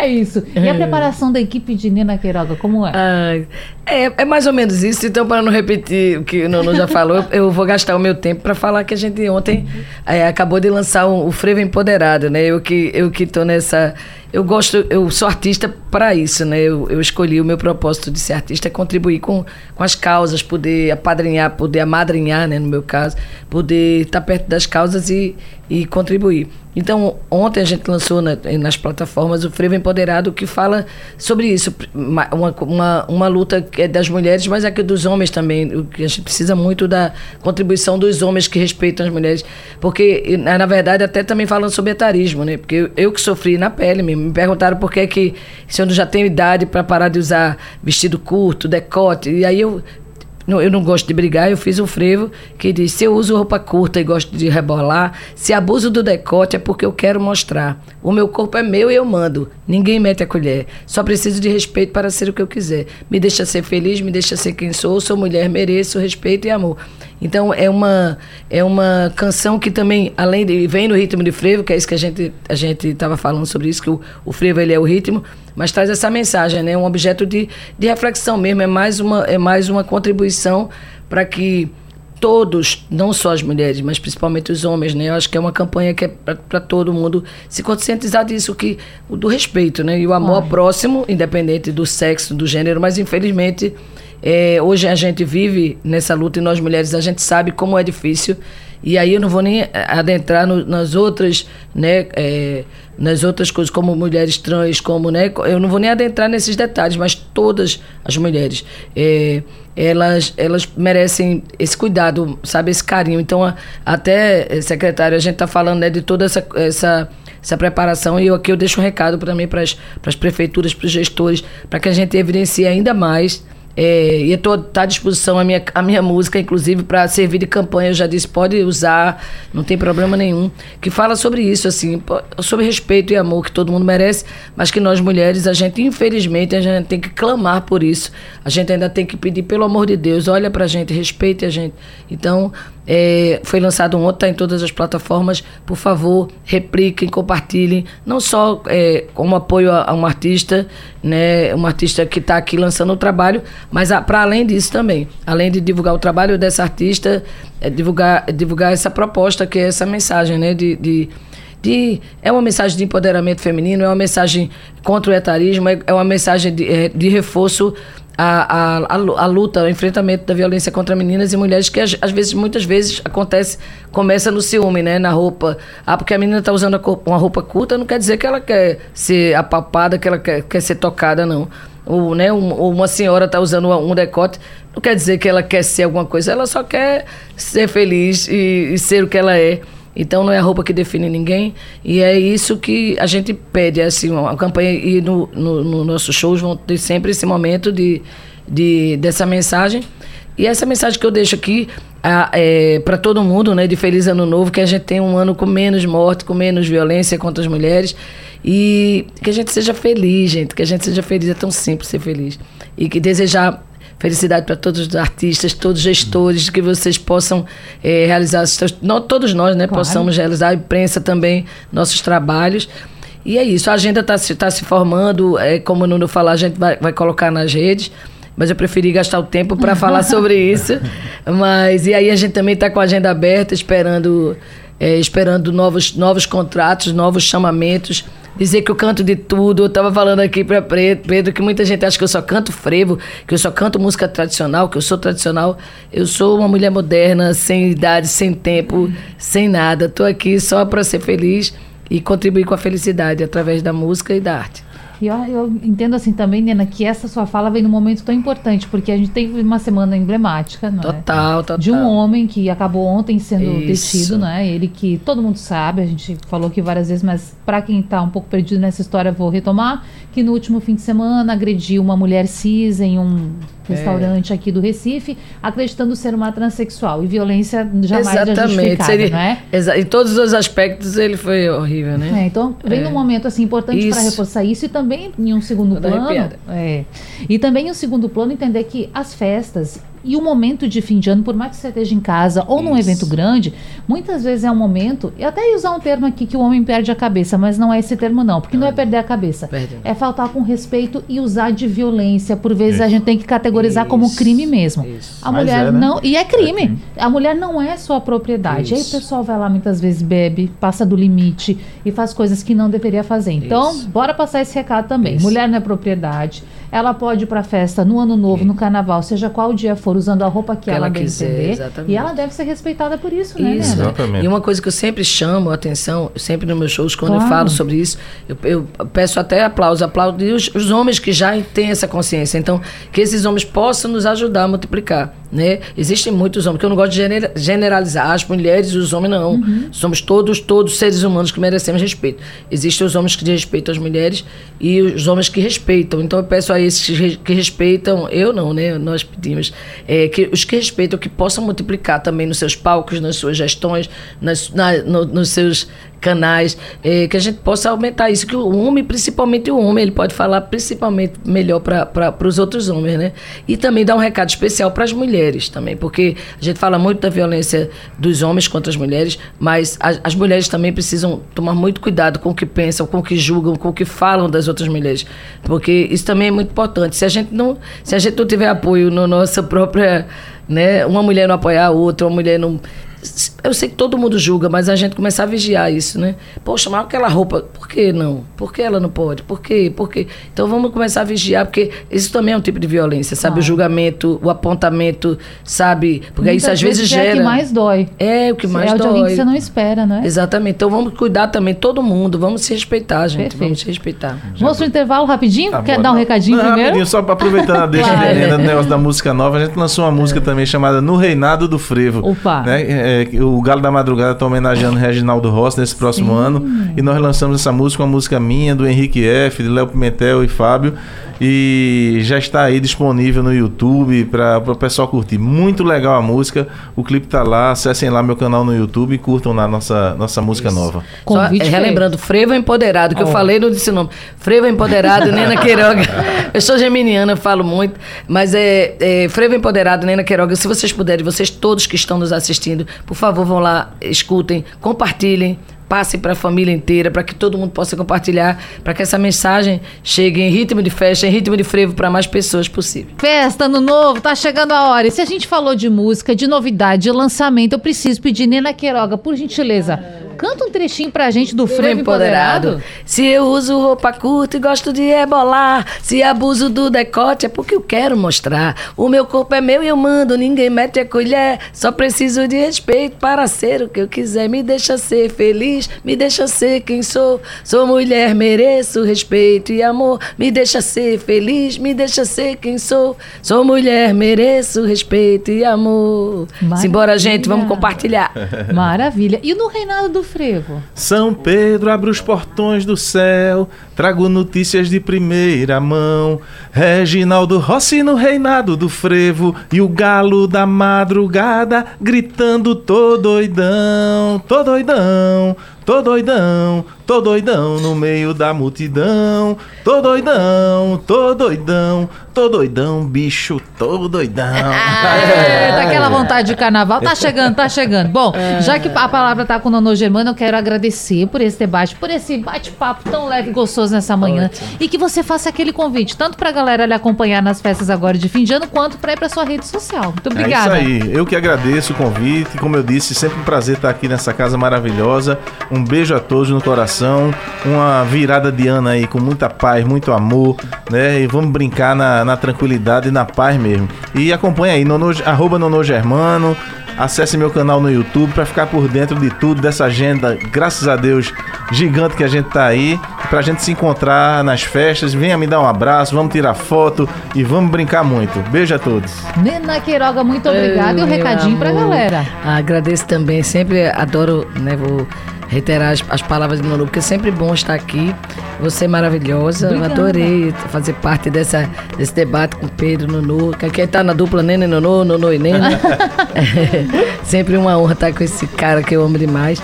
isso. E a preparação da equipe de Nina Queiroga, como é? Ah, é, é mais ou menos isso. Então, para não repetir o que o Nono já falou, eu vou gastar o meu tempo para falar que a gente ontem é, acabou de lançar o, o Frevo Empoderado, né? Eu que eu que tô nessa eu gosto, eu sou artista para isso, né? Eu, eu, escolhi o meu propósito de ser artista é contribuir com, com as causas, poder apadrinhar, poder amadrinhar, né? No meu caso, poder estar perto das causas e, e contribuir. Então, ontem a gente lançou na, nas plataformas o Frevo Empoderado, que fala sobre isso. Uma, uma, uma luta que é das mulheres, mas é que dos homens também. O que a gente precisa muito da contribuição dos homens que respeitam as mulheres. Porque, na verdade, até também falando sobre etarismo, né? Porque eu, eu que sofri na pele mesmo. Me perguntaram por que, que se eu já tenho idade para parar de usar vestido curto, decote. E aí eu não, eu não gosto de brigar, eu fiz um frevo que diz: se eu uso roupa curta e gosto de rebolar, se abuso do decote é porque eu quero mostrar. O meu corpo é meu e eu mando. Ninguém mete a colher. Só preciso de respeito para ser o que eu quiser. Me deixa ser feliz, me deixa ser quem sou. Sou mulher, mereço respeito e amor. Então é uma é uma canção que também além de vem no ritmo de frevo, que é isso que a gente a gente estava falando sobre isso que o, o frevo ele é o ritmo, mas traz essa mensagem, né? Um objeto de, de reflexão mesmo, é mais uma é mais uma contribuição para que todos, não só as mulheres, mas principalmente os homens, né? Eu acho que é uma campanha que é para todo mundo se conscientizar disso, que do respeito, né? E o amor Ai. próximo, independente do sexo, do gênero, mas infelizmente é, hoje a gente vive nessa luta e nós mulheres a gente sabe como é difícil. E aí eu não vou nem adentrar no, nas outras, né, é, nas outras coisas como mulheres trans, como, né, eu não vou nem adentrar nesses detalhes, mas todas as mulheres, é, elas, elas merecem esse cuidado, sabe, esse carinho. Então, a, até secretário, a gente está falando né, de toda essa, essa essa preparação e eu aqui eu deixo um recado para mim para as prefeituras, para os gestores, para que a gente evidencie ainda mais é, e estou tá à disposição a minha, a minha música, inclusive, para servir de campanha. Eu já disse, pode usar, não tem problema nenhum. Que fala sobre isso, assim, sobre respeito e amor que todo mundo merece, mas que nós mulheres, a gente, infelizmente, a gente tem que clamar por isso. A gente ainda tem que pedir, pelo amor de Deus, olha para a gente, respeite a gente. Então, é, foi lançado ontem, está em todas as plataformas. Por favor, repliquem, compartilhem. Não só é, como apoio a, a, um artista, né, um artista que está aqui lançando o trabalho, mas para além disso também. Além de divulgar o trabalho dessa artista, é, divulgar, divulgar essa proposta, que é essa mensagem né, de, de de, é uma mensagem de empoderamento feminino, é uma mensagem contra o etarismo, é, é uma mensagem de, é, de reforço a, a, a, luta, o enfrentamento da violência contra meninas e mulheres, que às, vezes, muitas vezes acontece, começa no ciúme, né? Na roupa. Ah, porque a menina está usando uma roupa curta, não quer dizer que ela quer ser apalpada, que ela quer, quer ser tocada, não. Ou, né, um, uma senhora está usando um decote, não quer dizer que ela quer ser alguma coisa, ela só quer ser feliz e, e ser o que ela é. Então não é a roupa que define ninguém. E é isso que a gente pede, assim, uma campanha e no, no, no nossos shows vão ter sempre esse momento de, de, dessa mensagem. E essa mensagem que eu deixo aqui é, para todo mundo, né, de Feliz Ano Novo, que a gente tenha um ano com menos morte, com menos violência contra as mulheres. E que a gente seja feliz, gente, que a gente seja feliz, é tão simples ser feliz. E que desejar Felicidade para todos os artistas, todos os gestores, que vocês possam é, realizar, não, todos nós, né, claro. possamos realizar, a imprensa também, nossos trabalhos. E é isso, a agenda está se, tá se formando, é, como o Nuno falou, a gente vai, vai colocar nas redes. mas eu preferi gastar o tempo para falar sobre isso. Mas e aí a gente também está com a agenda aberta, esperando é, esperando novos, novos contratos, novos chamamentos. Dizer que eu canto de tudo. Eu estava falando aqui para Pedro que muita gente acha que eu só canto frevo, que eu só canto música tradicional, que eu sou tradicional. Eu sou uma mulher moderna, sem idade, sem tempo, sem nada. Estou aqui só para ser feliz e contribuir com a felicidade através da música e da arte. E eu, eu, entendo assim também, Nena, que essa sua fala vem num momento tão importante, porque a gente teve uma semana emblemática, não total, é? Total. De um homem que acabou ontem sendo Isso. detido, né? Ele que todo mundo sabe, a gente falou aqui várias vezes, mas para quem está um pouco perdido nessa história, vou retomar, que no último fim de semana agrediu uma mulher cis em um restaurante é. aqui do Recife, acreditando ser uma transexual. E violência jamais é Exatamente. Seria, não é? Em todos os aspectos ele foi horrível, né? É, então, vem é. um momento assim importante para reforçar isso e também em um segundo Toda plano. É, e também em um segundo plano entender que as festas e o momento de fim de ano, por mais que você esteja em casa ou num evento grande, muitas vezes é um momento, e até usar um termo aqui que o homem perde a cabeça, mas não é esse termo não, porque não é perder a cabeça. Perde. É faltar com respeito e usar de violência. Por vezes Isso. a gente tem que categorizar Isso. como crime mesmo. Isso. A mulher é, né? não, e é crime. É a mulher não é sua propriedade. Aí o pessoal vai lá muitas vezes bebe, passa do limite e faz coisas que não deveria fazer. Então, bora passar esse recado também. Mulher não é propriedade. Ela pode ir para festa no ano novo, no carnaval, seja qual dia for, usando a roupa que, que ela, ela quiser, entender. Exatamente. E ela deve ser respeitada por isso, né? Isso. Exatamente. E uma coisa que eu sempre chamo a atenção, sempre nos meus shows, quando claro. eu falo sobre isso, eu, eu peço até aplauso, aplauso os, os homens que já têm essa consciência. Então, que esses homens possam nos ajudar a multiplicar. Né? Existem muitos homens, que eu não gosto de generalizar, as mulheres e os homens não. Uhum. Somos todos, todos seres humanos que merecemos respeito. Existem os homens que respeitam as mulheres e os homens que respeitam. Então eu peço a esses que respeitam, eu não, né? Nós pedimos, é, que os que respeitam que possam multiplicar também nos seus palcos, nas suas gestões, nas, na, no, nos seus canais, é, que a gente possa aumentar isso, que o homem, principalmente o homem, ele pode falar principalmente melhor para os outros homens, né? E também dar um recado especial para as mulheres também, porque a gente fala muito da violência dos homens contra as mulheres, mas as, as mulheres também precisam tomar muito cuidado com o que pensam, com o que julgam, com o que falam das outras mulheres, porque isso também é muito importante. Se a gente não, se a gente não tiver apoio na no nossa própria né? Uma mulher não apoiar a outra, uma mulher não eu sei que todo mundo julga, mas a gente começar a vigiar isso, né? Poxa, mas aquela roupa, por que não? Por que ela não pode? Por quê? Por quê? Então vamos começar a vigiar, porque isso também é um tipo de violência, sabe? Ah. O julgamento, o apontamento, sabe? Porque Muitas isso às vezes, vezes gera. É o que mais dói. É o que mais é dói. É de alguém que você não espera, né? Exatamente. Então vamos cuidar também, todo mundo, vamos se respeitar, gente. Perfeito. Vamos se respeitar. Vamos pro intervalo rapidinho? Tá Quer bom, dar um não. recadinho não, primeiro? Rapidinho, só para aproveitar deixa claro. do negócio da música nova, a gente lançou uma música é. também chamada No Reinado do Frevo. Opa! Né? É, o Galo da da Madrugada está homenageando Reginaldo Rossi nesse próximo Sim. ano. E nós lançamos essa música, uma música minha, do Henrique F., de Léo Pimentel e Fábio. E já está aí disponível no YouTube para o pessoal curtir. Muito legal a música. O clipe está lá. Acessem lá meu canal no YouTube e curtam lá nossa, nossa música Isso. nova. Só, é, relembrando, Frevo Empoderado, que oh. eu falei, não disse o nome. Frevo Empoderado, Nena Queiroga. eu sou geminiana, eu falo muito. Mas é, é Frevo Empoderado, Nena Queiroga. Se vocês puderem, vocês todos que estão nos assistindo, por favor, vão lá, escutem, compartilhem passe para a família inteira, para que todo mundo possa compartilhar, para que essa mensagem chegue em ritmo de festa, em ritmo de frevo para mais pessoas possível. Festa, ano novo, tá chegando a hora. E se a gente falou de música, de novidade, de lançamento, eu preciso pedir Nena Queiroga, por gentileza Canta um trechinho pra gente do frevo empoderado. empoderado. Se eu uso roupa curta e gosto de rebolar, se abuso do decote é porque eu quero mostrar. O meu corpo é meu e eu mando, ninguém mete a colher. Só preciso de respeito para ser o que eu quiser. Me deixa ser feliz, me deixa ser quem sou. Sou mulher, mereço respeito e amor. Me deixa ser feliz, me deixa ser quem sou. Sou mulher, mereço respeito e amor. Maravilha. Simbora, gente, vamos compartilhar. Maravilha. E no reinado do frevo. São Pedro abre os portões do céu, trago notícias de primeira mão. Reginaldo Rossi no reinado do frevo e o galo da madrugada gritando tô doidão, tô doidão. Tô doidão, tô doidão no meio da multidão. Tô doidão, tô doidão, tô doidão, bicho, tô doidão. é, daquela vontade de carnaval. Tá chegando, tá chegando. Bom, é. já que a palavra tá com o Nono Germano, eu quero agradecer por esse debate, por esse bate-papo tão leve e gostoso nessa manhã. Ótimo. E que você faça aquele convite, tanto pra galera lhe acompanhar nas festas agora de fim de ano, quanto pra ir pra sua rede social. Muito obrigada. É isso aí. Eu que agradeço o convite. Como eu disse, sempre um prazer estar aqui nessa casa maravilhosa. Um beijo a todos no coração. Uma virada de ano aí com muita paz, muito amor, né? E vamos brincar na, na tranquilidade e na paz mesmo. E acompanha aí, nono, arroba Nono Germano, acesse meu canal no YouTube para ficar por dentro de tudo, dessa agenda, graças a Deus, gigante que a gente tá aí, pra gente se encontrar nas festas, venha me dar um abraço, vamos tirar foto e vamos brincar muito. Beijo a todos. Nena Queiroga, muito obrigada e um recadinho amor. pra galera. Agradeço também, sempre adoro, né, vou reiterar as, as palavras de Nonu, porque é sempre bom estar aqui. Você é maravilhosa. Obrigada. Eu adorei fazer parte dessa, desse debate com Pedro, Nonu. Que aqui está na dupla Nena e Nonu, Nonu e Nena. é, sempre uma honra estar com esse cara que eu amo demais.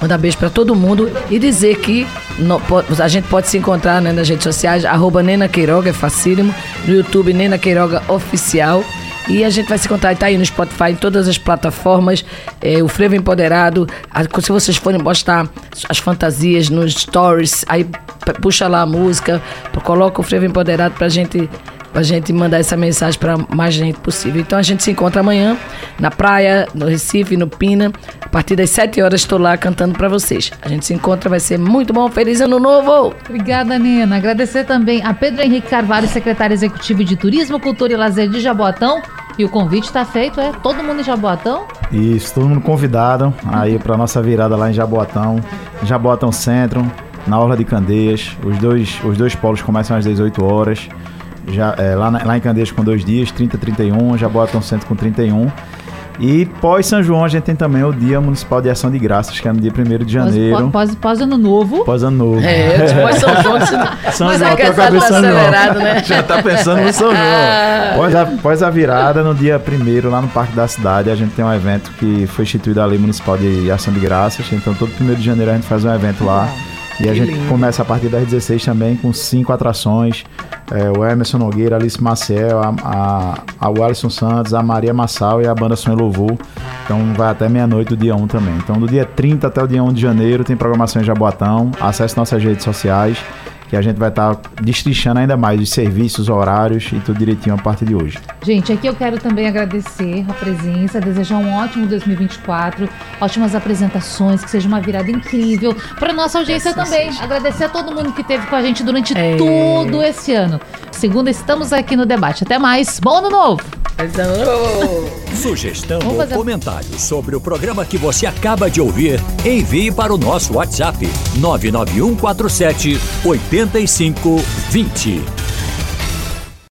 Mandar beijo para todo mundo e dizer que no, a gente pode se encontrar né, nas redes sociais, arroba Nena Queiroga, é facílimo. No YouTube, Nena Queiroga Oficial. E a gente vai se encontrar, tá aí no Spotify, em todas as plataformas. É, o Frevo Empoderado. se vocês forem postar as fantasias nos stories, aí puxa lá a música, coloca o Frevo Empoderado pra gente pra gente mandar essa mensagem para mais gente possível. Então a gente se encontra amanhã na praia, no Recife, no Pina. A partir das 7 horas estou lá cantando para vocês. A gente se encontra, vai ser muito bom. Feliz ano novo! Obrigada, Nina. Agradecer também a Pedro Henrique Carvalho, secretário executivo de Turismo, Cultura e Lazer de Jaboatão. E o convite está feito, é? Todo mundo em Jaboatão? Isso, todo mundo convidado aí para nossa virada lá em Jaboatão, Jaboatão Centro, na Orla de Candeias. Os dois, os dois polos começam às 18 horas. Já, é, lá, na, lá em Candeias com dois dias, 30, 31, Jaboatão Centro com 31. E pós São João a gente tem também o Dia Municipal de Ação de Graças, que é no dia 1 de janeiro. Pós, pós, pós ano novo. Pós ano novo. É, pós São João. São Mas João, é tá acelerado, né? Já tá pensando no São João. Pós a, pós a virada, no dia 1 lá no Parque da Cidade, a gente tem um evento que foi instituído a Lei Municipal de Ação de Graças. Então todo 1 de janeiro a gente faz um evento lá. E a gente lindo. começa a partir das 16 também com cinco atrações. É, o Emerson Nogueira, Alice Maciel, a, a, a Alisson Santos, a Maria Massal e a banda Sonho Louvor. Então vai até meia-noite do dia 1 também. Então do dia 30 até o dia 1 de janeiro tem programação em Jaboatão. Acesse nossas redes sociais que a gente vai estar tá destrinchando ainda mais os serviços, horários e tudo direitinho a partir de hoje. Gente, aqui eu quero também agradecer a presença, desejar um ótimo 2024, ótimas apresentações, que seja uma virada incrível para nossa audiência também. Agradecer a todo mundo que esteve com a gente durante é. todo esse ano. Segunda, estamos aqui no debate. Até mais. Bom ano novo! Sugestão ou comentário sobre o programa que você acaba de ouvir, envie para o nosso WhatsApp 99147 8520.